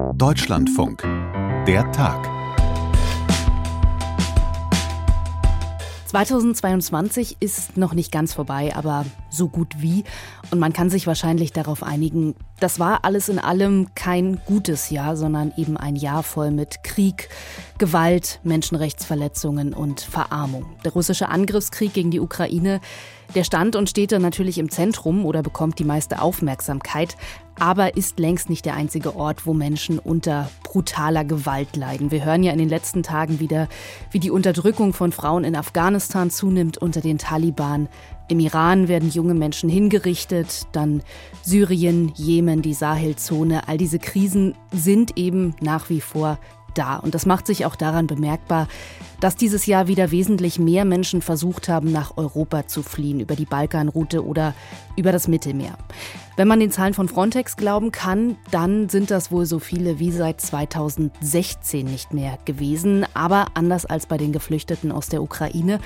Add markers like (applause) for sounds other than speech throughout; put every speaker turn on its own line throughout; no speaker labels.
Deutschlandfunk. Der Tag.
2022 ist noch nicht ganz vorbei, aber so gut wie. Und man kann sich wahrscheinlich darauf einigen, das war alles in allem kein gutes Jahr, sondern eben ein Jahr voll mit Krieg, Gewalt, Menschenrechtsverletzungen und Verarmung. Der russische Angriffskrieg gegen die Ukraine, der stand und steht da natürlich im Zentrum oder bekommt die meiste Aufmerksamkeit, aber ist längst nicht der einzige Ort, wo Menschen unter brutaler Gewalt leiden. Wir hören ja in den letzten Tagen wieder, wie die Unterdrückung von Frauen in Afghanistan zunimmt unter den Taliban. Im Iran werden junge Menschen hingerichtet, dann Syrien, Jemen, die Sahelzone. All diese Krisen sind eben nach wie vor da. Und das macht sich auch daran bemerkbar, dass dieses Jahr wieder wesentlich mehr Menschen versucht haben, nach Europa zu fliehen, über die Balkanroute oder über das Mittelmeer. Wenn man den Zahlen von Frontex glauben kann, dann sind das wohl so viele wie seit 2016 nicht mehr gewesen. Aber anders als bei den Geflüchteten aus der Ukraine,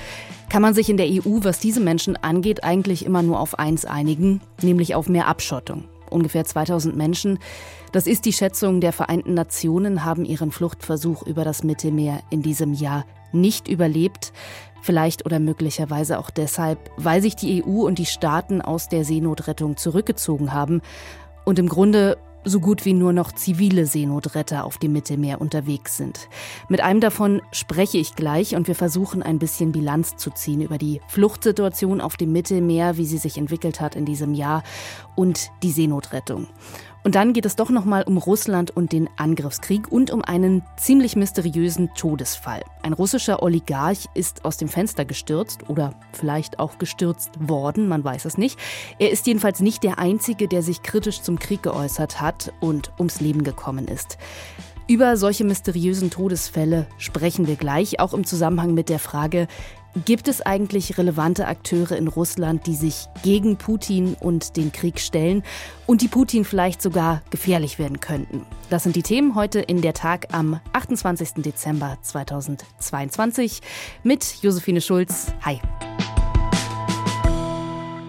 kann man sich in der EU, was diese Menschen angeht, eigentlich immer nur auf eins einigen, nämlich auf mehr Abschottung ungefähr 2000 Menschen. Das ist die Schätzung der Vereinten Nationen, haben ihren Fluchtversuch über das Mittelmeer in diesem Jahr nicht überlebt. Vielleicht oder möglicherweise auch deshalb, weil sich die EU und die Staaten aus der Seenotrettung zurückgezogen haben und im Grunde so gut wie nur noch zivile Seenotretter auf dem Mittelmeer unterwegs sind. Mit einem davon spreche ich gleich und wir versuchen ein bisschen Bilanz zu ziehen über die Fluchtsituation auf dem Mittelmeer, wie sie sich entwickelt hat in diesem Jahr und die Seenotrettung. Und dann geht es doch nochmal um Russland und den Angriffskrieg und um einen ziemlich mysteriösen Todesfall. Ein russischer Oligarch ist aus dem Fenster gestürzt oder vielleicht auch gestürzt worden, man weiß es nicht. Er ist jedenfalls nicht der Einzige, der sich kritisch zum Krieg geäußert hat und ums Leben gekommen ist. Über solche mysteriösen Todesfälle sprechen wir gleich, auch im Zusammenhang mit der Frage, Gibt es eigentlich relevante Akteure in Russland, die sich gegen Putin und den Krieg stellen und die Putin vielleicht sogar gefährlich werden könnten? Das sind die Themen heute in der Tag am 28. Dezember 2022 mit Josephine Schulz. Hi.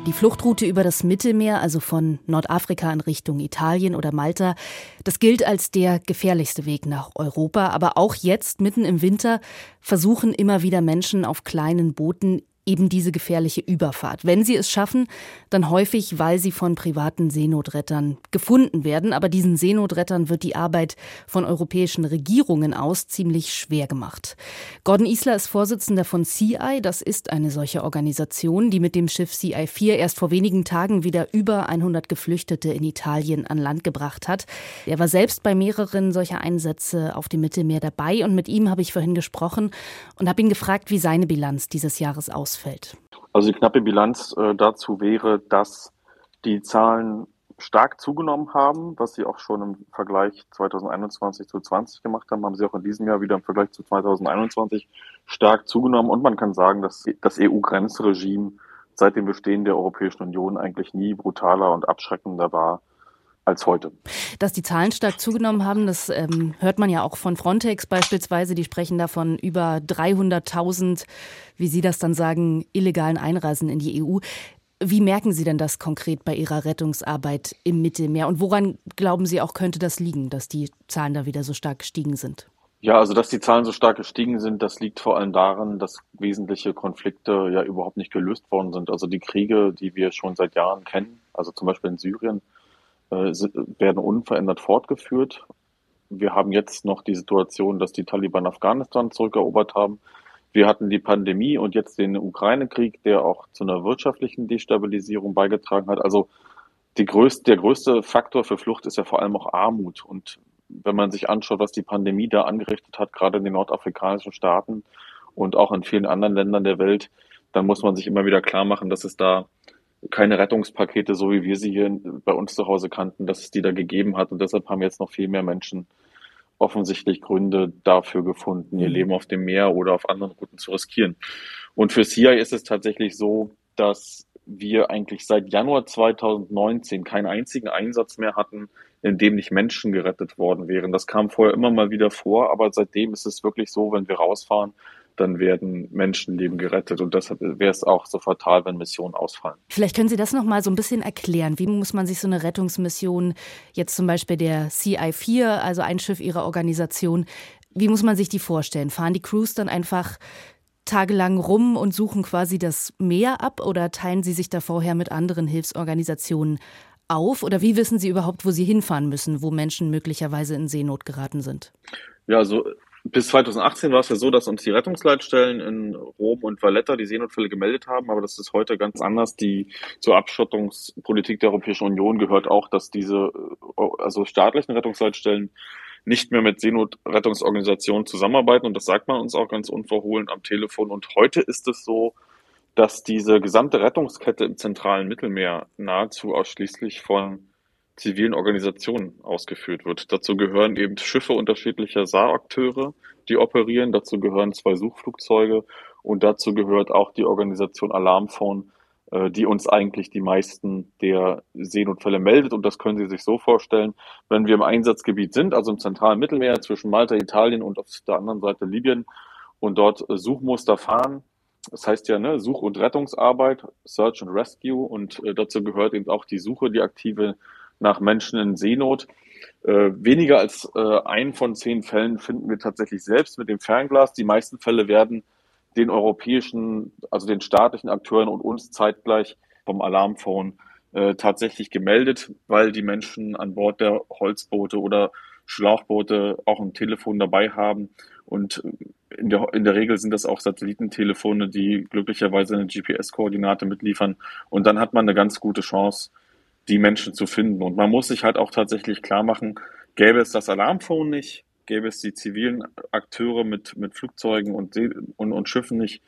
Die Fluchtroute über das Mittelmeer, also von Nordafrika in Richtung Italien oder Malta, das gilt als der gefährlichste Weg nach Europa. Aber auch jetzt, mitten im Winter, versuchen immer wieder Menschen auf kleinen Booten eben diese gefährliche Überfahrt. Wenn sie es schaffen, dann häufig, weil sie von privaten Seenotrettern gefunden werden. Aber diesen Seenotrettern wird die Arbeit von europäischen Regierungen aus ziemlich schwer gemacht. Gordon Isler ist Vorsitzender von CI. Das ist eine solche Organisation, die mit dem Schiff CI4 erst vor wenigen Tagen wieder über 100 Geflüchtete in Italien an Land gebracht hat. Er war selbst bei mehreren solcher Einsätze auf dem Mittelmeer dabei und mit ihm habe ich vorhin gesprochen und habe ihn gefragt, wie seine Bilanz dieses Jahres aussieht ausfällt?
Also die knappe Bilanz äh, dazu wäre, dass die Zahlen stark zugenommen haben, was sie auch schon im Vergleich 2021 zu 20 gemacht haben, haben sie auch in diesem Jahr wieder im Vergleich zu 2021 stark zugenommen. Und man kann sagen, dass das EU-Grenzregime seit dem Bestehen der Europäischen Union eigentlich nie brutaler und abschreckender war als heute.
Dass die Zahlen stark zugenommen haben, das ähm, hört man ja auch von Frontex beispielsweise. Die sprechen davon über 300.000, wie Sie das dann sagen, illegalen Einreisen in die EU. Wie merken Sie denn das konkret bei Ihrer Rettungsarbeit im Mittelmeer? Und woran glauben Sie auch, könnte das liegen, dass die Zahlen da wieder so stark gestiegen sind?
Ja, also dass die Zahlen so stark gestiegen sind, das liegt vor allem daran, dass wesentliche Konflikte ja überhaupt nicht gelöst worden sind. Also die Kriege, die wir schon seit Jahren kennen, also zum Beispiel in Syrien, werden unverändert fortgeführt. Wir haben jetzt noch die Situation, dass die Taliban Afghanistan zurückerobert haben. Wir hatten die Pandemie und jetzt den Ukraine-Krieg, der auch zu einer wirtschaftlichen Destabilisierung beigetragen hat. Also größte, der größte Faktor für Flucht ist ja vor allem auch Armut. Und wenn man sich anschaut, was die Pandemie da angerichtet hat, gerade in den nordafrikanischen Staaten und auch in vielen anderen Ländern der Welt, dann muss man sich immer wieder klar machen, dass es da keine Rettungspakete, so wie wir sie hier bei uns zu Hause kannten, dass es die da gegeben hat. Und deshalb haben jetzt noch viel mehr Menschen offensichtlich Gründe dafür gefunden, ihr mhm. Leben auf dem Meer oder auf anderen Routen zu riskieren. Und für CI ist es tatsächlich so, dass wir eigentlich seit Januar 2019 keinen einzigen Einsatz mehr hatten, in dem nicht Menschen gerettet worden wären. Das kam vorher immer mal wieder vor, aber seitdem ist es wirklich so, wenn wir rausfahren, dann werden Menschenleben gerettet. Und deshalb wäre es auch so fatal, wenn Missionen ausfallen.
Vielleicht können Sie das noch mal so ein bisschen erklären. Wie muss man sich so eine Rettungsmission, jetzt zum Beispiel der CI-4, also ein Schiff Ihrer Organisation, wie muss man sich die vorstellen? Fahren die Crews dann einfach tagelang rum und suchen quasi das Meer ab oder teilen Sie sich da vorher mit anderen Hilfsorganisationen auf? Oder wie wissen Sie überhaupt, wo Sie hinfahren müssen, wo Menschen möglicherweise in Seenot geraten sind?
Ja, also bis 2018 war es ja so, dass uns die Rettungsleitstellen in Rom und Valletta die Seenotfälle gemeldet haben, aber das ist heute ganz anders. Die zur Abschottungspolitik der Europäischen Union gehört auch, dass diese also staatlichen Rettungsleitstellen nicht mehr mit Seenotrettungsorganisationen zusammenarbeiten und das sagt man uns auch ganz unverhohlen am Telefon. Und heute ist es so, dass diese gesamte Rettungskette im zentralen Mittelmeer nahezu ausschließlich von zivilen Organisationen ausgeführt wird. Dazu gehören eben Schiffe unterschiedlicher Saarakteure, die operieren. Dazu gehören zwei Suchflugzeuge und dazu gehört auch die Organisation Alarmphone, äh, die uns eigentlich die meisten der Seenotfälle meldet. Und das können Sie sich so vorstellen, wenn wir im Einsatzgebiet sind, also im zentralen Mittelmeer zwischen Malta, Italien und auf der anderen Seite Libyen und dort Suchmuster fahren. Das heißt ja, ne, Such- und Rettungsarbeit, Search and Rescue und äh, dazu gehört eben auch die Suche, die aktive nach Menschen in Seenot. Äh, weniger als äh, ein von zehn Fällen finden wir tatsächlich selbst mit dem Fernglas. Die meisten Fälle werden den europäischen, also den staatlichen Akteuren und uns zeitgleich vom Alarmphone äh, tatsächlich gemeldet, weil die Menschen an Bord der Holzboote oder Schlauchboote auch ein Telefon dabei haben. Und in der, in der Regel sind das auch Satellitentelefone, die glücklicherweise eine GPS-Koordinate mitliefern. Und dann hat man eine ganz gute Chance, die Menschen zu finden. Und man muss sich halt auch tatsächlich klar machen, gäbe es das Alarmphone nicht, gäbe es die zivilen Akteure mit, mit Flugzeugen und, und, und Schiffen nicht,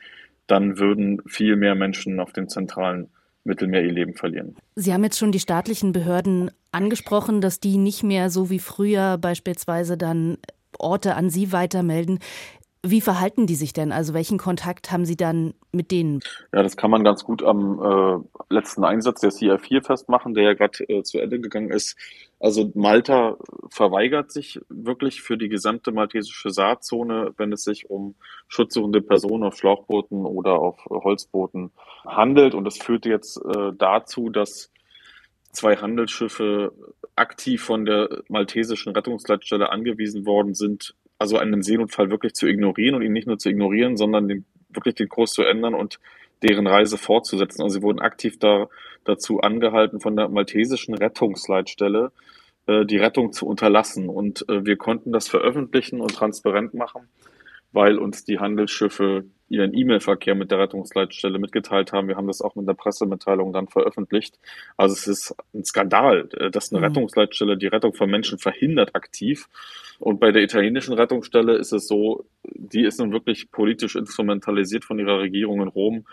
dann würden viel mehr Menschen auf dem zentralen Mittelmeer ihr Leben verlieren.
Sie haben jetzt schon die staatlichen Behörden angesprochen, dass die nicht mehr so wie früher beispielsweise dann Orte an Sie weitermelden. Wie verhalten die sich denn? Also welchen Kontakt haben Sie dann mit denen?
Ja, das kann man ganz gut am äh, letzten Einsatz der CIA4 festmachen, der ja gerade äh, zu Ende gegangen ist. Also Malta verweigert sich wirklich für die gesamte maltesische Saatzone, wenn es sich um schutzsuchende Personen auf Schlauchbooten oder auf Holzbooten handelt. Und das führte jetzt äh, dazu, dass zwei Handelsschiffe aktiv von der maltesischen Rettungsleitstelle angewiesen worden sind, also einen Seenotfall wirklich zu ignorieren und ihn nicht nur zu ignorieren, sondern den, wirklich den Kurs zu ändern und deren Reise fortzusetzen. Also sie wurden aktiv da, dazu angehalten von der maltesischen Rettungsleitstelle, äh, die Rettung zu unterlassen. Und äh, wir konnten das veröffentlichen und transparent machen, weil uns die Handelsschiffe ihren E-Mail-Verkehr mit der Rettungsleitstelle mitgeteilt haben. Wir haben das auch mit der Pressemitteilung dann veröffentlicht. Also es ist ein Skandal, äh, dass eine mhm. Rettungsleitstelle die Rettung von Menschen verhindert aktiv. Und bei der italienischen Rettungsstelle ist es so, die ist nun wirklich politisch instrumentalisiert von ihrer Regierung in Rom.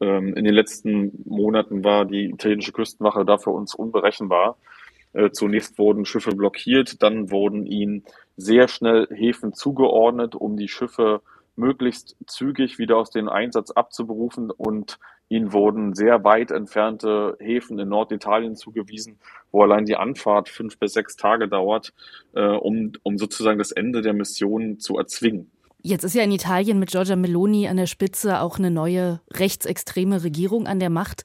Ähm, in den letzten Monaten war die italienische Küstenwache da für uns unberechenbar. Äh, zunächst wurden Schiffe blockiert, dann wurden ihnen sehr schnell Häfen zugeordnet, um die Schiffe möglichst zügig wieder aus dem Einsatz abzuberufen und ihnen wurden sehr weit entfernte Häfen in Norditalien zugewiesen, wo allein die Anfahrt fünf bis sechs Tage dauert, äh, um, um sozusagen das Ende der Mission zu erzwingen.
Jetzt ist ja in Italien mit Giorgia Meloni an der Spitze auch eine neue rechtsextreme Regierung an der Macht.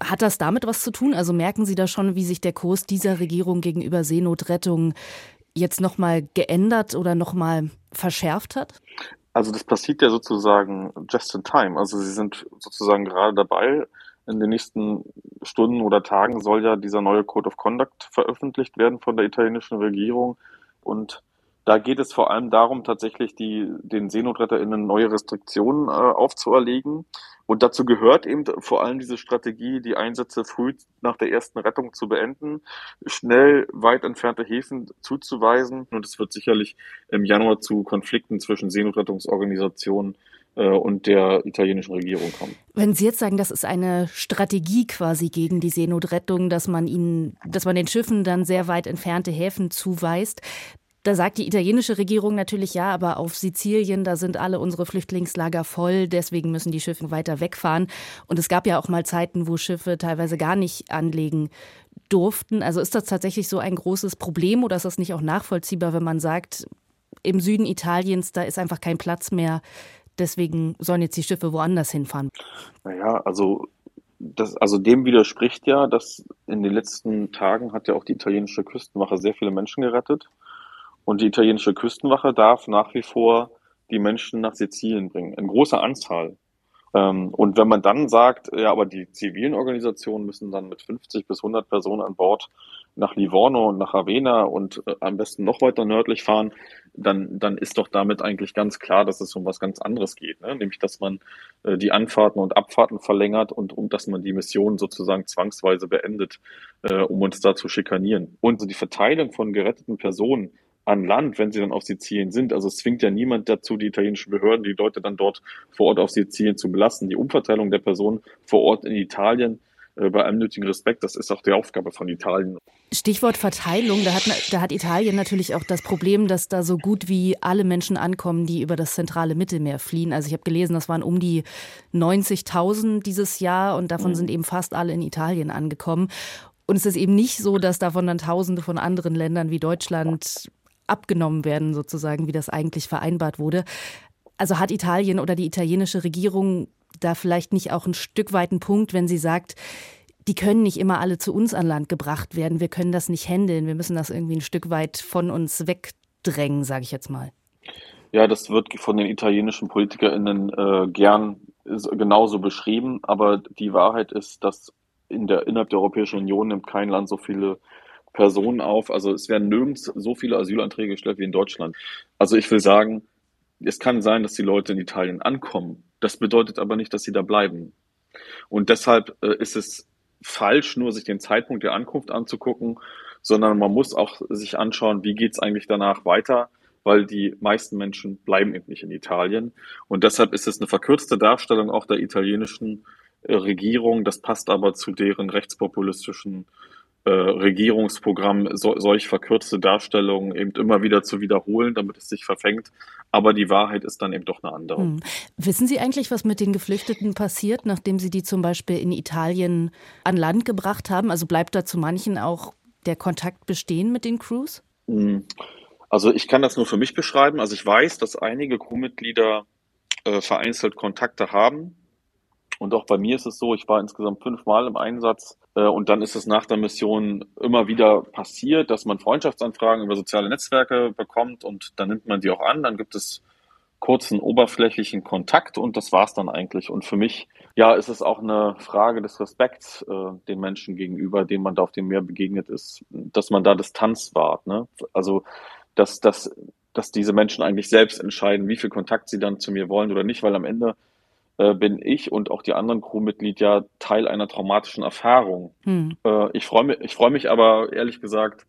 Hat das damit was zu tun? Also merken Sie da schon, wie sich der Kurs dieser Regierung gegenüber Seenotrettung jetzt nochmal geändert oder nochmal verschärft hat?
Also das passiert ja sozusagen just in time. Also sie sind sozusagen gerade dabei. In den nächsten Stunden oder Tagen soll ja dieser neue Code of Conduct veröffentlicht werden von der italienischen Regierung. Und da geht es vor allem darum, tatsächlich die, den SeenotretterInnen neue Restriktionen äh, aufzuerlegen. Und dazu gehört eben vor allem diese Strategie, die Einsätze früh nach der ersten Rettung zu beenden, schnell weit entfernte Häfen zuzuweisen. Und es wird sicherlich im Januar zu Konflikten zwischen Seenotrettungsorganisationen äh, und der italienischen Regierung kommen.
Wenn Sie jetzt sagen, das ist eine Strategie quasi gegen die Seenotrettung, dass man ihnen, dass man den Schiffen dann sehr weit entfernte Häfen zuweist, da sagt die italienische Regierung natürlich ja, aber auf Sizilien, da sind alle unsere Flüchtlingslager voll, deswegen müssen die Schiffe weiter wegfahren. Und es gab ja auch mal Zeiten, wo Schiffe teilweise gar nicht anlegen durften. Also ist das tatsächlich so ein großes Problem oder ist das nicht auch nachvollziehbar, wenn man sagt, im Süden Italiens, da ist einfach kein Platz mehr, deswegen sollen jetzt die Schiffe woanders hinfahren.
Naja, also das, also dem widerspricht ja, dass in den letzten Tagen hat ja auch die italienische Küstenwache sehr viele Menschen gerettet. Und die italienische Küstenwache darf nach wie vor die Menschen nach Sizilien bringen, in großer Anzahl. Ähm, und wenn man dann sagt, ja, aber die zivilen Organisationen müssen dann mit 50 bis 100 Personen an Bord nach Livorno und nach Ravenna und äh, am besten noch weiter nördlich fahren, dann, dann ist doch damit eigentlich ganz klar, dass es um was ganz anderes geht, ne? nämlich dass man äh, die Anfahrten und Abfahrten verlängert und um dass man die Mission sozusagen zwangsweise beendet, äh, um uns da zu schikanieren. Und die Verteilung von geretteten Personen an Land, wenn sie dann auf Sizilien sind. Also es zwingt ja niemand dazu, die italienischen Behörden, die Leute dann dort vor Ort auf Sizilien zu belassen. Die Umverteilung der Personen vor Ort in Italien äh, bei allem nötigen Respekt, das ist auch die Aufgabe von Italien.
Stichwort Verteilung, da hat, da hat Italien natürlich auch das Problem, dass da so gut wie alle Menschen ankommen, die über das zentrale Mittelmeer fliehen. Also ich habe gelesen, das waren um die 90.000 dieses Jahr und davon mhm. sind eben fast alle in Italien angekommen. Und es ist eben nicht so, dass davon dann Tausende von anderen Ländern wie Deutschland abgenommen werden, sozusagen, wie das eigentlich vereinbart wurde. Also hat Italien oder die italienische Regierung da vielleicht nicht auch ein Stück weit einen Punkt, wenn sie sagt, die können nicht immer alle zu uns an Land gebracht werden. Wir können das nicht handeln. Wir müssen das irgendwie ein Stück weit von uns wegdrängen, sage ich jetzt mal.
Ja, das wird von den italienischen PolitikerInnen äh, gern genauso beschrieben. Aber die Wahrheit ist, dass in der, innerhalb der Europäischen Union nimmt kein Land so viele Personen auf. Also es werden nirgends so viele Asylanträge gestellt wie in Deutschland. Also ich will sagen, es kann sein, dass die Leute in Italien ankommen. Das bedeutet aber nicht, dass sie da bleiben. Und deshalb äh, ist es falsch, nur sich den Zeitpunkt der Ankunft anzugucken, sondern man muss auch sich anschauen, wie geht es eigentlich danach weiter, weil die meisten Menschen bleiben eben nicht in Italien. Und deshalb ist es eine verkürzte Darstellung auch der italienischen äh, Regierung. Das passt aber zu deren rechtspopulistischen äh, Regierungsprogramm so, solch verkürzte Darstellungen eben immer wieder zu wiederholen, damit es sich verfängt. Aber die Wahrheit ist dann eben doch eine andere. Hm.
Wissen Sie eigentlich, was mit den Geflüchteten passiert, nachdem Sie die zum Beispiel in Italien an Land gebracht haben? Also bleibt da zu manchen auch der Kontakt bestehen mit den Crews? Hm.
Also ich kann das nur für mich beschreiben. Also ich weiß, dass einige Crewmitglieder äh, vereinzelt Kontakte haben. Und auch bei mir ist es so, ich war insgesamt fünfmal im Einsatz und dann ist es nach der Mission immer wieder passiert, dass man Freundschaftsanfragen über soziale Netzwerke bekommt und dann nimmt man die auch an. Dann gibt es kurzen oberflächlichen Kontakt und das war's dann eigentlich. Und für mich, ja, ist es auch eine Frage des Respekts äh, den Menschen gegenüber, denen man da auf dem Meer begegnet ist, dass man da Distanz wahrt. Ne? Also, dass, dass, dass diese Menschen eigentlich selbst entscheiden, wie viel Kontakt sie dann zu mir wollen oder nicht, weil am Ende äh, bin ich und auch die anderen Crewmitglieder Teil einer traumatischen Erfahrung. Hm. Äh, ich freue mich, ich freue mich aber ehrlich gesagt,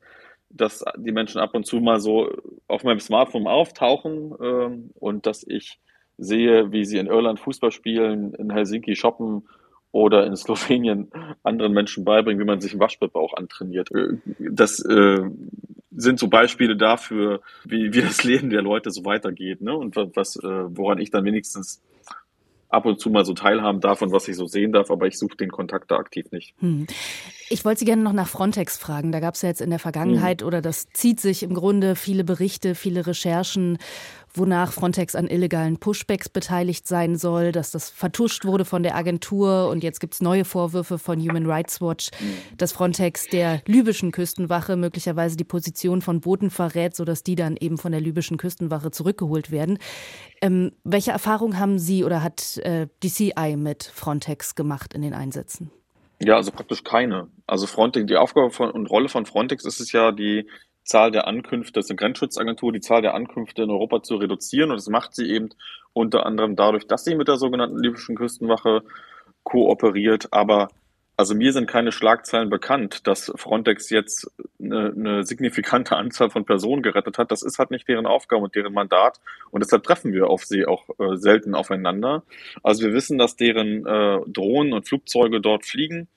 dass die Menschen ab und zu mal so auf meinem Smartphone auftauchen äh, und dass ich sehe, wie sie in Irland Fußball spielen, in Helsinki shoppen oder in (laughs) Slowenien anderen Menschen beibringen, wie man sich einen Waschbrettbauch antrainiert. Äh, das äh, sind so Beispiele dafür, wie, wie das (laughs) Leben der Leute so weitergeht, ne? Und was, äh, woran ich dann wenigstens ab und zu mal so teilhaben davon, was ich so sehen darf, aber ich suche den Kontakt da aktiv nicht. Hm.
Ich wollte Sie gerne noch nach Frontex fragen. Da gab es ja jetzt in der Vergangenheit hm. oder das zieht sich im Grunde viele Berichte, viele Recherchen wonach Frontex an illegalen Pushbacks beteiligt sein soll, dass das vertuscht wurde von der Agentur und jetzt gibt es neue Vorwürfe von Human Rights Watch, dass Frontex der libyschen Küstenwache möglicherweise die Position von Booten verrät, sodass die dann eben von der libyschen Küstenwache zurückgeholt werden. Ähm, welche Erfahrung haben Sie oder hat äh, DCI mit Frontex gemacht in den Einsätzen?
Ja, also praktisch keine. Also Frontex, die Aufgabe von, und Rolle von Frontex ist es ja, die Zahl der Ankünfte, das ist eine Grenzschutzagentur, die Zahl der Ankünfte in Europa zu reduzieren. Und das macht sie eben unter anderem dadurch, dass sie mit der sogenannten libyschen Küstenwache kooperiert. Aber also mir sind keine Schlagzeilen bekannt, dass Frontex jetzt eine, eine, signifikante Anzahl von Personen gerettet hat. Das ist halt nicht deren Aufgabe und deren Mandat. Und deshalb treffen wir auf sie auch äh, selten aufeinander. Also wir wissen, dass deren äh, Drohnen und Flugzeuge dort fliegen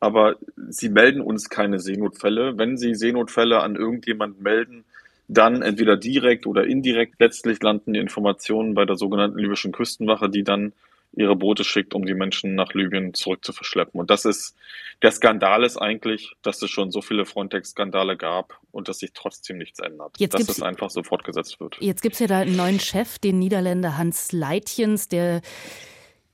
aber sie melden uns keine Seenotfälle. Wenn sie Seenotfälle an irgendjemanden melden, dann entweder direkt oder indirekt letztlich landen die Informationen bei der sogenannten libyschen Küstenwache, die dann ihre Boote schickt, um die Menschen nach Libyen zurück zu verschleppen. Und das ist, der Skandal ist eigentlich, dass es schon so viele Frontex-Skandale gab und dass sich trotzdem nichts ändert. Jetzt dass es einfach so fortgesetzt wird.
Jetzt gibt es ja da einen neuen Chef, den Niederländer Hans Leitjens, der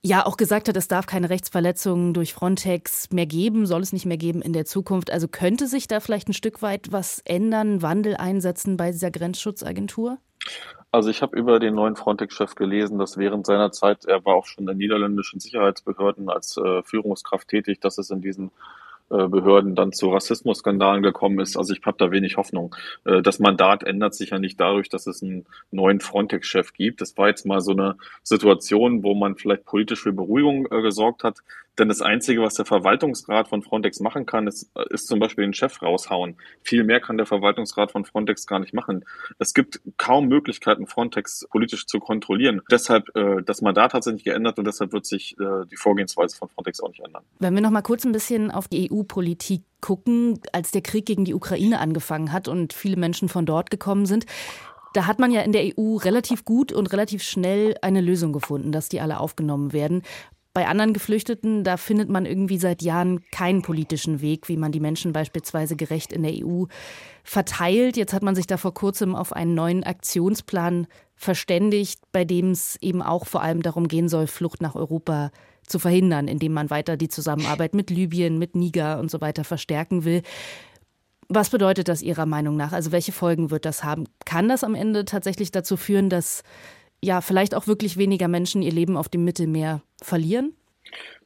ja auch gesagt hat, es darf keine Rechtsverletzungen durch Frontex mehr geben, soll es nicht mehr geben in der Zukunft. Also könnte sich da vielleicht ein Stück weit was ändern, Wandel einsetzen bei dieser Grenzschutzagentur?
Also ich habe über den neuen Frontex-Chef gelesen, dass während seiner Zeit, er war auch schon in niederländischen Sicherheitsbehörden als äh, Führungskraft tätig, dass es in diesen Behörden dann zu Rassismusskandalen gekommen ist. Also ich habe da wenig Hoffnung. Äh, das Mandat ändert sich ja nicht dadurch, dass es einen neuen Frontex-Chef gibt. Das war jetzt mal so eine Situation, wo man vielleicht politisch für Beruhigung äh, gesorgt hat. Denn das Einzige, was der Verwaltungsrat von Frontex machen kann, ist, ist zum Beispiel den Chef raushauen. Viel mehr kann der Verwaltungsrat von Frontex gar nicht machen. Es gibt kaum Möglichkeiten, Frontex politisch zu kontrollieren. Deshalb, äh, das Mandat hat sich nicht geändert und deshalb wird sich äh, die Vorgehensweise von Frontex auch nicht ändern.
Wenn wir noch mal kurz ein bisschen auf die EU-Politik gucken, als der Krieg gegen die Ukraine angefangen hat und viele Menschen von dort gekommen sind, da hat man ja in der EU relativ gut und relativ schnell eine Lösung gefunden, dass die alle aufgenommen werden. Bei anderen Geflüchteten, da findet man irgendwie seit Jahren keinen politischen Weg, wie man die Menschen beispielsweise gerecht in der EU verteilt. Jetzt hat man sich da vor kurzem auf einen neuen Aktionsplan verständigt, bei dem es eben auch vor allem darum gehen soll, Flucht nach Europa zu verhindern, indem man weiter die Zusammenarbeit mit Libyen, mit Niger und so weiter verstärken will. Was bedeutet das Ihrer Meinung nach? Also welche Folgen wird das haben? Kann das am Ende tatsächlich dazu führen, dass ja vielleicht auch wirklich weniger Menschen ihr Leben auf dem Mittelmeer verlieren?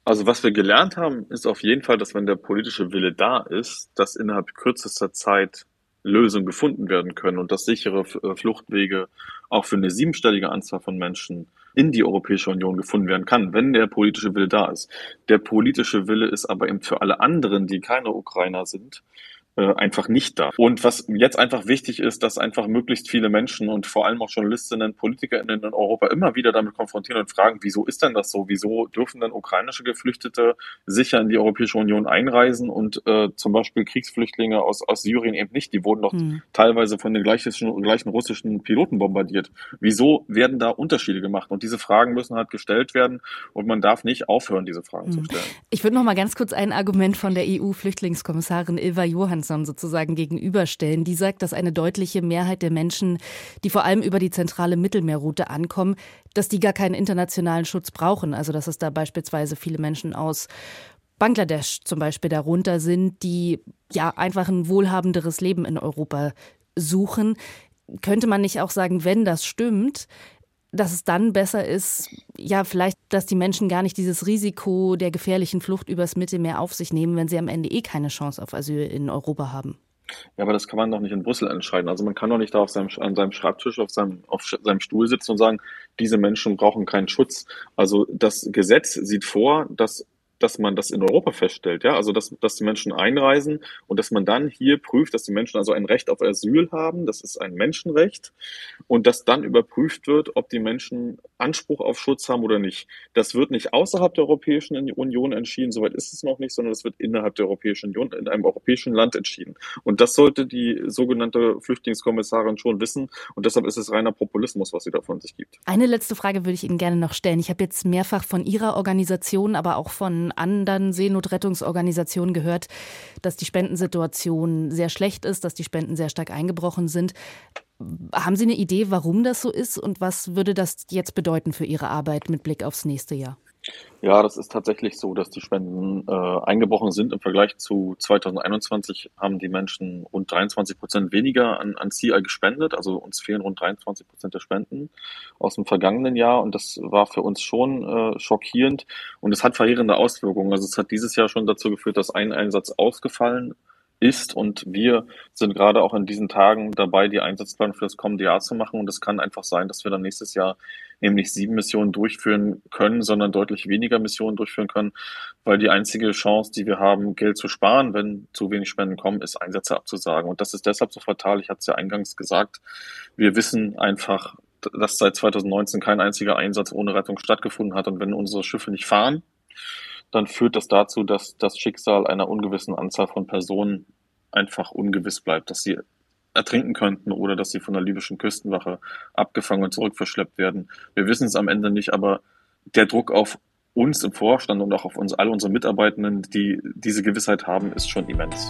Also was wir gelernt haben, ist auf jeden Fall, dass wenn der politische Wille da ist, dass innerhalb kürzester Zeit Lösungen gefunden werden können und dass sichere äh, Fluchtwege auch für eine siebenstellige Anzahl von Menschen in die Europäische Union gefunden werden kann, wenn der politische Wille da ist. Der politische Wille ist aber eben für alle anderen, die keine Ukrainer sind, äh, einfach nicht da. Und was jetzt einfach wichtig ist, dass einfach möglichst viele Menschen und vor allem auch Journalistinnen, PolitikerInnen in Europa immer wieder damit konfrontieren und fragen, wieso ist denn das so? Wieso dürfen denn ukrainische Geflüchtete sicher in die Europäische Union einreisen und äh, zum Beispiel Kriegsflüchtlinge aus, aus Syrien eben nicht? Die wurden doch hm. teilweise von den gleichen, gleichen russischen Piloten bombardiert. Wieso werden da Unterschiede gemacht? Und diese Fragen müssen halt gestellt werden und man darf nicht aufhören, diese Fragen hm. zu stellen.
Ich würde noch mal ganz kurz ein Argument von der EU-Flüchtlingskommissarin Ilva Johansson Johansson sozusagen gegenüberstellen. Die sagt, dass eine deutliche Mehrheit der Menschen, die vor allem über die zentrale Mittelmeerroute ankommen, dass die gar keinen internationalen Schutz brauchen. Also dass es da beispielsweise viele Menschen aus Bangladesch zum Beispiel darunter sind, die ja einfach ein wohlhabenderes Leben in Europa suchen. Könnte man nicht auch sagen, wenn das stimmt, dass es dann besser ist, ja, vielleicht, dass die Menschen gar nicht dieses Risiko der gefährlichen Flucht übers Mittelmeer auf sich nehmen, wenn sie am Ende eh keine Chance auf Asyl in Europa haben.
Ja, aber das kann man doch nicht in Brüssel entscheiden. Also man kann doch nicht da auf seinem, an seinem Schreibtisch, auf seinem, auf seinem Stuhl sitzen und sagen, diese Menschen brauchen keinen Schutz. Also das Gesetz sieht vor, dass dass man das in Europa feststellt, ja, also dass, dass die Menschen einreisen und dass man dann hier prüft, dass die Menschen also ein Recht auf Asyl haben, das ist ein Menschenrecht, und dass dann überprüft wird, ob die Menschen Anspruch auf Schutz haben oder nicht. Das wird nicht außerhalb der Europäischen Union entschieden, soweit ist es noch nicht, sondern das wird innerhalb der Europäischen Union in einem europäischen Land entschieden. Und das sollte die sogenannte Flüchtlingskommissarin schon wissen, und deshalb ist es reiner Populismus, was sie da von sich gibt.
Eine letzte Frage würde ich Ihnen gerne noch stellen. Ich habe jetzt mehrfach von Ihrer Organisation, aber auch von anderen Seenotrettungsorganisationen gehört, dass die Spendensituation sehr schlecht ist, dass die Spenden sehr stark eingebrochen sind. Haben Sie eine Idee, warum das so ist und was würde das jetzt bedeuten für Ihre Arbeit mit Blick aufs nächste Jahr?
Ja, das ist tatsächlich so, dass die Spenden äh, eingebrochen sind. Im Vergleich zu 2021 haben die Menschen rund 23 Prozent weniger an, an CI gespendet. Also uns fehlen rund 23 Prozent der Spenden aus dem vergangenen Jahr. Und das war für uns schon äh, schockierend. Und es hat verheerende Auswirkungen. Also es hat dieses Jahr schon dazu geführt, dass ein Einsatz ausgefallen ist. Und wir sind gerade auch in diesen Tagen dabei, die Einsatzplan für das kommende Jahr zu machen. Und es kann einfach sein, dass wir dann nächstes Jahr nämlich sieben Missionen durchführen können, sondern deutlich weniger Missionen durchführen können, weil die einzige Chance, die wir haben, Geld zu sparen, wenn zu wenig Spenden kommen, ist Einsätze abzusagen. Und das ist deshalb so fatal. Ich hatte es ja eingangs gesagt. Wir wissen einfach, dass seit 2019 kein einziger Einsatz ohne Rettung stattgefunden hat. Und wenn unsere Schiffe nicht fahren, dann führt das dazu, dass das Schicksal einer ungewissen Anzahl von Personen einfach ungewiss bleibt, dass sie ertrinken könnten oder dass sie von der libyschen Küstenwache abgefangen und zurückverschleppt werden. Wir wissen es am Ende nicht, aber der Druck auf uns im Vorstand und auch auf uns alle unsere Mitarbeitenden, die diese Gewissheit haben, ist schon immens.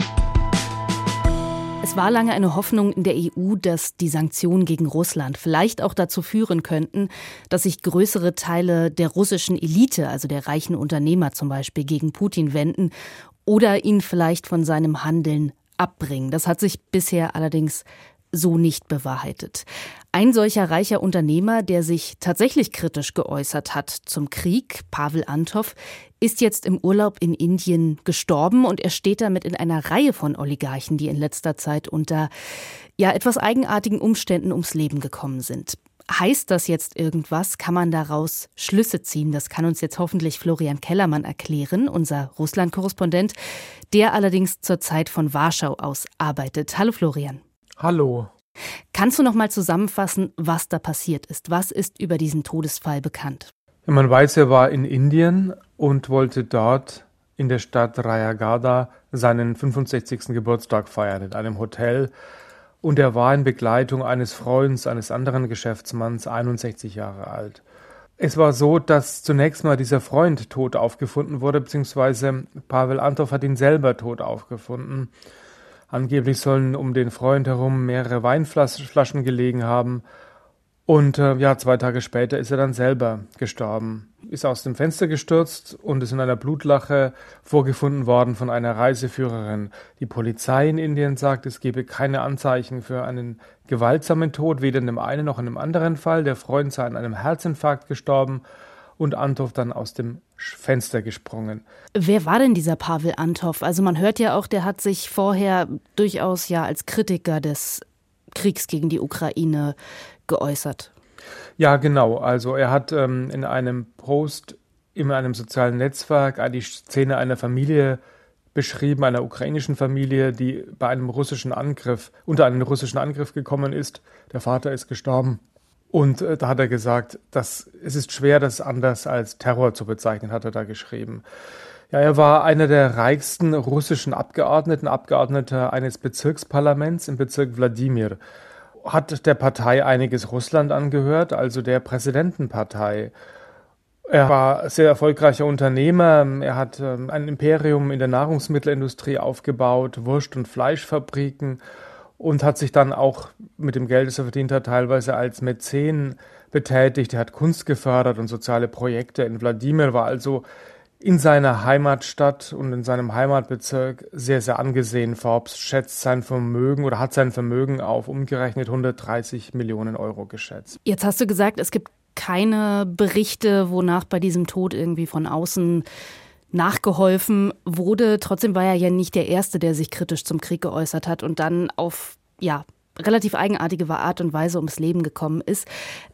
Es war lange eine Hoffnung in der EU, dass die Sanktionen gegen Russland vielleicht auch dazu führen könnten, dass sich größere Teile der russischen Elite, also der reichen Unternehmer zum Beispiel, gegen Putin wenden oder ihn vielleicht von seinem Handeln abbringen. Das hat sich bisher allerdings so nicht bewahrheitet. Ein solcher reicher Unternehmer, der sich tatsächlich kritisch geäußert hat zum Krieg, Pavel Antov, ist jetzt im Urlaub in Indien gestorben und er steht damit in einer Reihe von Oligarchen, die in letzter Zeit unter ja etwas eigenartigen Umständen ums Leben gekommen sind. Heißt das jetzt irgendwas? Kann man daraus Schlüsse ziehen? Das kann uns jetzt hoffentlich Florian Kellermann erklären, unser Russland-Korrespondent, der allerdings zurzeit von Warschau aus arbeitet. Hallo Florian.
Hallo.
Kannst du noch mal zusammenfassen, was da passiert ist? Was ist über diesen Todesfall bekannt?
Man weiß, er war in Indien und wollte dort in der Stadt Rayagada seinen 65. Geburtstag feiern in einem Hotel. Und er war in Begleitung eines Freundes, eines anderen Geschäftsmanns, 61 Jahre alt. Es war so, dass zunächst mal dieser Freund tot aufgefunden wurde, beziehungsweise Pavel Antov hat ihn selber tot aufgefunden. Angeblich sollen um den Freund herum mehrere Weinflaschen gelegen haben. Und äh, ja, zwei Tage später ist er dann selber gestorben. Ist aus dem Fenster gestürzt und ist in einer Blutlache vorgefunden worden von einer Reiseführerin. Die Polizei in Indien sagt, es gebe keine Anzeichen für einen gewaltsamen Tod, weder in dem einen noch in dem anderen Fall. Der Freund sei an einem Herzinfarkt gestorben und Antov dann aus dem Fenster gesprungen.
Wer war denn dieser Pavel Antov? Also man hört ja auch, der hat sich vorher durchaus ja als Kritiker des Kriegs gegen die Ukraine geäußert.
Ja, genau. Also er hat ähm, in einem Post in einem sozialen Netzwerk die Szene einer Familie beschrieben, einer ukrainischen Familie, die bei einem russischen Angriff, unter einen russischen Angriff gekommen ist. Der Vater ist gestorben und äh, da hat er gesagt, dass es ist schwer, das anders als Terror zu bezeichnen, hat er da geschrieben. Ja, er war einer der reichsten russischen Abgeordneten, Abgeordneter eines Bezirksparlaments im Bezirk Wladimir. Hat der Partei einiges Russland angehört, also der Präsidentenpartei. Er war sehr erfolgreicher Unternehmer. Er hat ähm, ein Imperium in der Nahrungsmittelindustrie aufgebaut, Wurst- und Fleischfabriken und hat sich dann auch mit dem Geld, das er verdient hat, teilweise als Mäzen betätigt. Er hat Kunst gefördert und soziale Projekte in Wladimir, war also in seiner Heimatstadt und in seinem Heimatbezirk sehr, sehr angesehen. Forbes schätzt sein Vermögen oder hat sein Vermögen auf umgerechnet 130 Millionen Euro geschätzt.
Jetzt hast du gesagt, es gibt keine Berichte, wonach bei diesem Tod irgendwie von außen nachgeholfen wurde. Trotzdem war er ja nicht der Erste, der sich kritisch zum Krieg geäußert hat und dann auf, ja, relativ eigenartige Art und Weise ums Leben gekommen ist.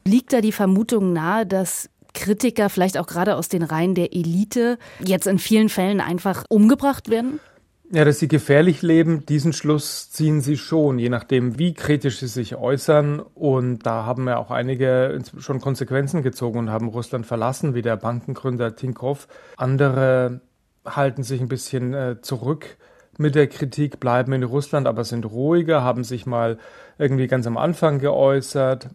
Liegt da die Vermutung nahe, dass Kritiker, vielleicht auch gerade aus den Reihen der Elite, jetzt in vielen Fällen einfach umgebracht werden?
Ja, dass sie gefährlich leben, diesen Schluss ziehen sie schon, je nachdem, wie kritisch sie sich äußern. Und da haben ja auch einige schon Konsequenzen gezogen und haben Russland verlassen, wie der Bankengründer Tinkoff. Andere halten sich ein bisschen äh, zurück mit der Kritik, bleiben in Russland, aber sind ruhiger, haben sich mal irgendwie ganz am Anfang geäußert,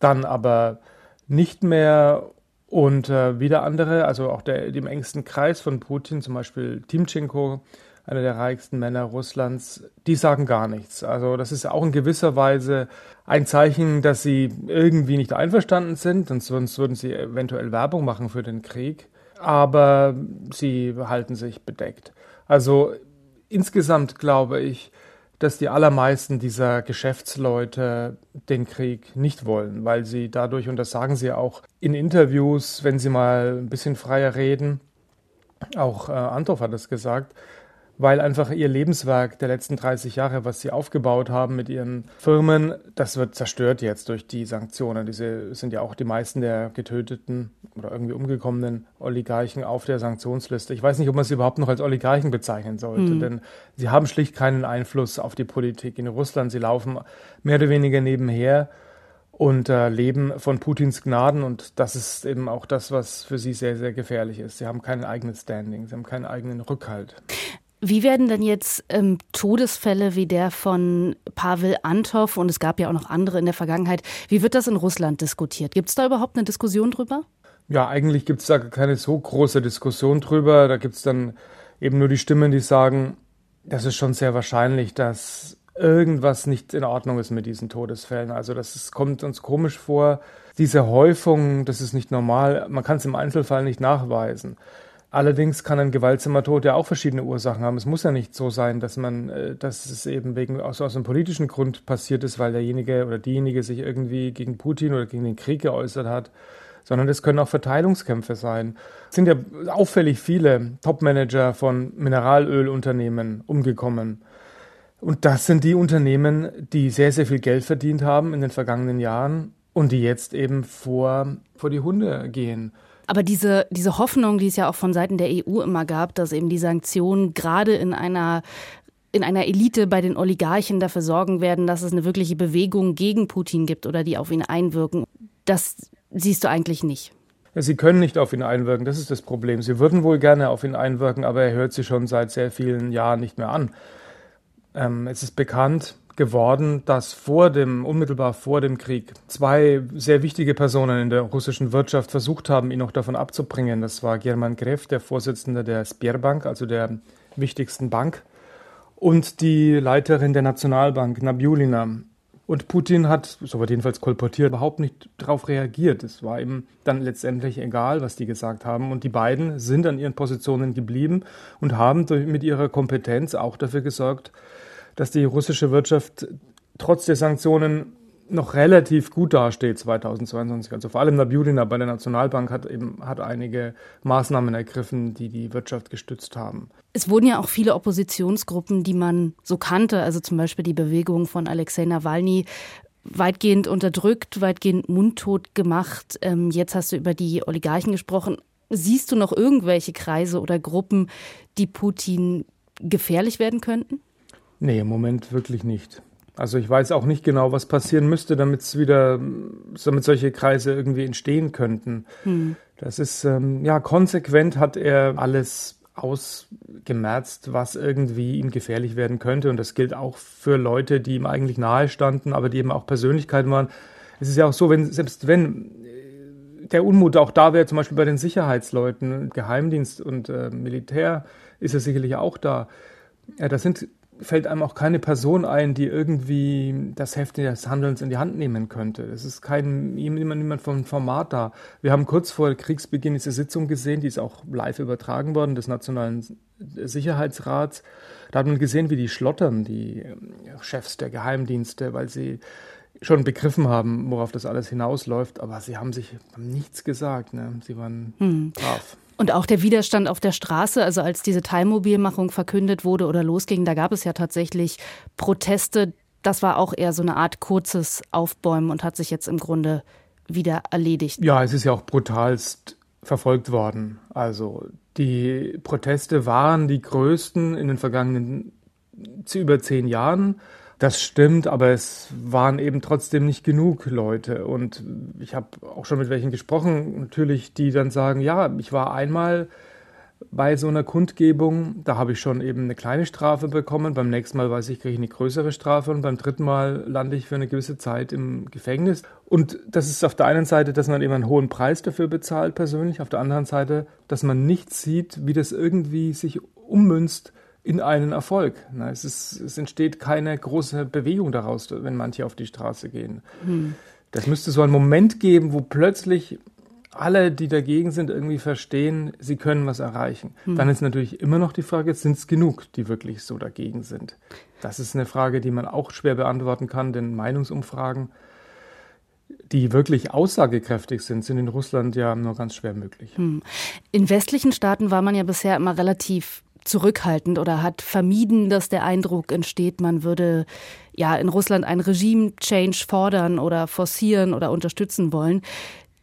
dann aber nicht mehr. Und äh, wieder andere, also auch der, dem engsten Kreis von Putin, zum Beispiel Timchenko, einer der reichsten Männer Russlands, die sagen gar nichts. Also das ist auch in gewisser Weise ein Zeichen, dass sie irgendwie nicht einverstanden sind, sonst würden sie eventuell Werbung machen für den Krieg, aber sie halten sich bedeckt. Also insgesamt glaube ich, dass die allermeisten dieser Geschäftsleute den Krieg nicht wollen, weil sie dadurch, und das sagen sie auch in Interviews, wenn sie mal ein bisschen freier reden, auch äh, Antov hat es gesagt, weil einfach ihr Lebenswerk der letzten 30 Jahre, was sie aufgebaut haben mit ihren Firmen, das wird zerstört jetzt durch die Sanktionen. Diese sind ja auch die meisten der getöteten oder irgendwie umgekommenen Oligarchen auf der Sanktionsliste. Ich weiß nicht, ob man sie überhaupt noch als Oligarchen bezeichnen sollte, mhm. denn sie haben schlicht keinen Einfluss auf die Politik in Russland. Sie laufen mehr oder weniger nebenher und äh, leben von Putins Gnaden und das ist eben auch das, was für sie sehr, sehr gefährlich ist. Sie haben kein eigenes Standing, sie haben keinen eigenen Rückhalt.
Wie werden denn jetzt ähm, Todesfälle wie der von Pavel Antov und es gab ja auch noch andere in der Vergangenheit, wie wird das in Russland diskutiert? Gibt es da überhaupt eine Diskussion drüber?
Ja, eigentlich gibt es da keine so große Diskussion drüber. Da gibt es dann eben nur die Stimmen, die sagen, das ist schon sehr wahrscheinlich, dass irgendwas nicht in Ordnung ist mit diesen Todesfällen. Also das ist, kommt uns komisch vor. Diese Häufung, das ist nicht normal. Man kann es im Einzelfall nicht nachweisen. Allerdings kann ein gewaltsamer Tod ja auch verschiedene Ursachen haben. Es muss ja nicht so sein, dass man, äh, dass es eben wegen aus, aus einem politischen Grund passiert ist, weil derjenige oder diejenige sich irgendwie gegen Putin oder gegen den Krieg geäußert hat, sondern es können auch Verteilungskämpfe sein. Es sind ja auffällig viele Topmanager von Mineralölunternehmen umgekommen. Und das sind die Unternehmen, die sehr, sehr viel Geld verdient haben in den vergangenen Jahren und die jetzt eben vor, vor die Hunde gehen.
Aber diese, diese Hoffnung, die es ja auch von Seiten der EU immer gab, dass eben die Sanktionen gerade in einer in einer Elite bei den Oligarchen dafür sorgen werden, dass es eine wirkliche Bewegung gegen Putin gibt oder die auf ihn einwirken. Das siehst du eigentlich nicht.
Sie können nicht auf ihn einwirken, das ist das Problem. Sie würden wohl gerne auf ihn einwirken, aber er hört sie schon seit sehr vielen Jahren nicht mehr an. Ähm, es ist bekannt, geworden, dass vor dem, unmittelbar vor dem Krieg, zwei sehr wichtige Personen in der russischen Wirtschaft versucht haben, ihn noch davon abzubringen. Das war German Greff, der Vorsitzende der Sberbank, also der wichtigsten Bank, und die Leiterin der Nationalbank, Nabiulina. Und Putin hat, so wird jedenfalls kolportiert, überhaupt nicht darauf reagiert. Es war ihm dann letztendlich egal, was die gesagt haben. Und die beiden sind an ihren Positionen geblieben und haben mit ihrer Kompetenz auch dafür gesorgt, dass die russische Wirtschaft trotz der Sanktionen noch relativ gut dasteht 2022. Also vor allem Nabiulina bei der Nationalbank hat eben hat einige Maßnahmen ergriffen, die die Wirtschaft gestützt haben.
Es wurden ja auch viele Oppositionsgruppen, die man so kannte, also zum Beispiel die Bewegung von Alexei Nawalny, weitgehend unterdrückt, weitgehend mundtot gemacht. Ähm, jetzt hast du über die Oligarchen gesprochen. Siehst du noch irgendwelche Kreise oder Gruppen, die Putin gefährlich werden könnten?
Nee, im Moment wirklich nicht. Also ich weiß auch nicht genau, was passieren müsste, damit es wieder, damit solche Kreise irgendwie entstehen könnten. Hm. Das ist, ähm, ja, konsequent hat er alles ausgemerzt, was irgendwie ihm gefährlich werden könnte. Und das gilt auch für Leute, die ihm eigentlich nahe standen, aber die eben auch Persönlichkeiten waren. Es ist ja auch so, wenn, selbst wenn äh, der Unmut auch da wäre, zum Beispiel bei den Sicherheitsleuten, Geheimdienst und äh, Militär, ist er sicherlich auch da. Ja, das sind fällt einem auch keine Person ein, die irgendwie das Heft des Handelns in die Hand nehmen könnte. Es ist kein niemand, niemand vom Format da. Wir haben kurz vor Kriegsbeginn diese Sitzung gesehen, die ist auch live übertragen worden, des Nationalen Sicherheitsrats. Da hat man gesehen, wie die schlottern, die ähm, Chefs der Geheimdienste, weil sie schon begriffen haben, worauf das alles hinausläuft, aber sie haben sich haben nichts gesagt. Ne? Sie waren hm. brav.
Und auch der Widerstand auf der Straße, also als diese Teilmobilmachung verkündet wurde oder losging, da gab es ja tatsächlich Proteste. Das war auch eher so eine Art kurzes Aufbäumen und hat sich jetzt im Grunde wieder erledigt.
Ja, es ist ja auch brutalst verfolgt worden. Also die Proteste waren die größten in den vergangenen über zehn Jahren. Das stimmt, aber es waren eben trotzdem nicht genug Leute. Und ich habe auch schon mit welchen gesprochen, natürlich, die dann sagen, ja, ich war einmal bei so einer Kundgebung, da habe ich schon eben eine kleine Strafe bekommen. Beim nächsten Mal weiß ich, kriege ich eine größere Strafe und beim dritten Mal lande ich für eine gewisse Zeit im Gefängnis. Und das ist auf der einen Seite, dass man eben einen hohen Preis dafür bezahlt persönlich, auf der anderen Seite, dass man nicht sieht, wie das irgendwie sich ummünzt in einen Erfolg. Es, ist, es entsteht keine große Bewegung daraus, wenn manche auf die Straße gehen. Hm. Das müsste so einen Moment geben, wo plötzlich alle, die dagegen sind, irgendwie verstehen, sie können was erreichen. Hm. Dann ist natürlich immer noch die Frage, sind es genug, die wirklich so dagegen sind? Das ist eine Frage, die man auch schwer beantworten kann, denn Meinungsumfragen, die wirklich aussagekräftig sind, sind in Russland ja nur ganz schwer möglich. Hm.
In westlichen Staaten war man ja bisher immer relativ zurückhaltend oder hat vermieden, dass der Eindruck entsteht, man würde ja in Russland ein Regime-Change fordern oder forcieren oder unterstützen wollen.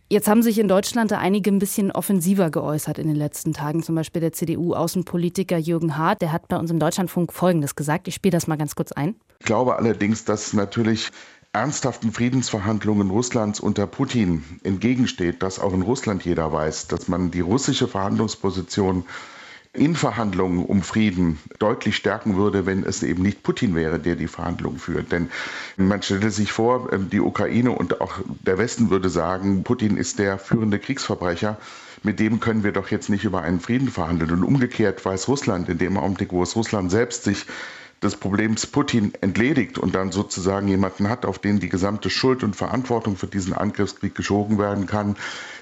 Jetzt haben sich in Deutschland da einige ein bisschen offensiver geäußert in den letzten Tagen. Zum Beispiel der CDU-Außenpolitiker Jürgen Hart, der hat bei uns im Deutschlandfunk Folgendes gesagt. Ich spiele das mal ganz kurz ein.
Ich glaube allerdings, dass natürlich ernsthaften Friedensverhandlungen Russlands unter Putin entgegensteht, dass auch in Russland jeder weiß, dass man die russische Verhandlungsposition in Verhandlungen um Frieden deutlich stärken würde, wenn es eben nicht Putin wäre, der die Verhandlungen führt. Denn man stelle sich vor, ähm, die Ukraine und auch der Westen würde sagen, Putin ist der führende Kriegsverbrecher. Mit dem können wir doch jetzt nicht über einen Frieden verhandeln. Und umgekehrt weiß Russland in dem Augenblick, wo es Russland selbst sich des Problems Putin entledigt und dann sozusagen jemanden hat, auf den die gesamte Schuld und Verantwortung für diesen Angriffskrieg geschoben werden kann,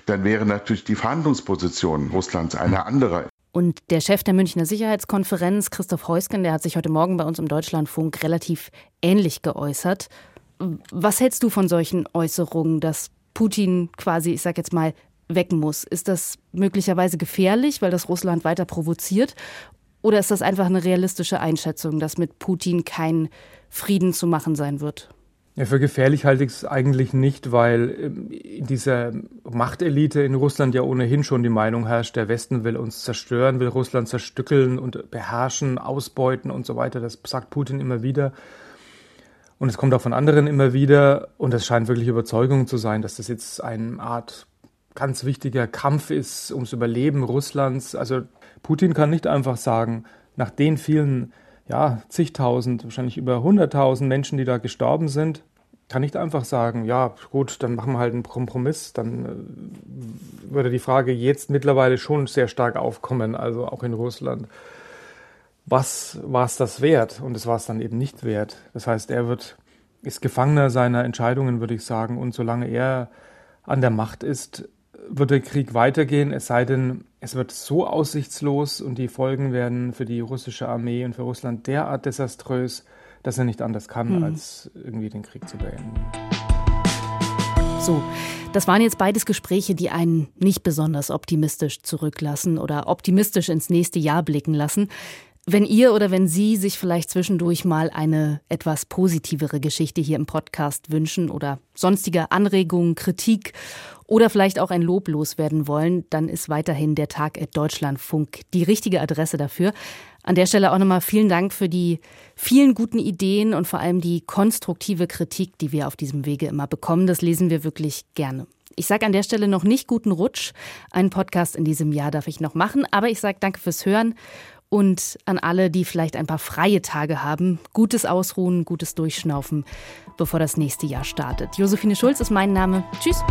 dann wäre natürlich die Verhandlungsposition Russlands eine andere.
Und der Chef der Münchner Sicherheitskonferenz, Christoph Heusgen, der hat sich heute Morgen bei uns im Deutschlandfunk relativ ähnlich geäußert. Was hältst du von solchen Äußerungen, dass Putin quasi, ich sag jetzt mal, weg muss? Ist das möglicherweise gefährlich, weil das Russland weiter provoziert? Oder ist das einfach eine realistische Einschätzung, dass mit Putin kein Frieden zu machen sein wird?
Ja, für gefährlich halte ich es eigentlich nicht, weil ähm, in dieser Machtelite in Russland ja ohnehin schon die Meinung herrscht, der Westen will uns zerstören, will Russland zerstückeln und beherrschen, ausbeuten und so weiter. Das sagt Putin immer wieder. Und es kommt auch von anderen immer wieder. Und es scheint wirklich Überzeugung zu sein, dass das jetzt eine Art ganz wichtiger Kampf ist ums Überleben Russlands. Also Putin kann nicht einfach sagen, nach den vielen, ja, zigtausend, wahrscheinlich über hunderttausend Menschen, die da gestorben sind, kann nicht einfach sagen, ja, gut, dann machen wir halt einen Kompromiss. Dann äh, würde die Frage jetzt mittlerweile schon sehr stark aufkommen, also auch in Russland. Was war es das wert? Und es war es dann eben nicht wert. Das heißt, er wird, ist Gefangener seiner Entscheidungen, würde ich sagen. Und solange er an der Macht ist, wird der Krieg weitergehen, es sei denn, es wird so aussichtslos und die Folgen werden für die russische Armee und für Russland derart desaströs, dass er nicht anders kann, mhm. als irgendwie den Krieg zu beenden.
So, das waren jetzt beides Gespräche, die einen nicht besonders optimistisch zurücklassen oder optimistisch ins nächste Jahr blicken lassen. Wenn ihr oder wenn Sie sich vielleicht zwischendurch mal eine etwas positivere Geschichte hier im Podcast wünschen oder sonstige Anregungen, Kritik oder vielleicht auch ein Lob loswerden wollen, dann ist weiterhin der Tag at Deutschlandfunk die richtige Adresse dafür. An der Stelle auch nochmal vielen Dank für die vielen guten Ideen und vor allem die konstruktive Kritik, die wir auf diesem Wege immer bekommen. Das lesen wir wirklich gerne. Ich sage an der Stelle noch nicht guten Rutsch. Einen Podcast in diesem Jahr darf ich noch machen, aber ich sage danke fürs Hören und an alle, die vielleicht ein paar freie Tage haben, gutes Ausruhen, gutes Durchschnaufen, bevor das nächste Jahr startet. Josephine Schulz ist mein Name. Tschüss.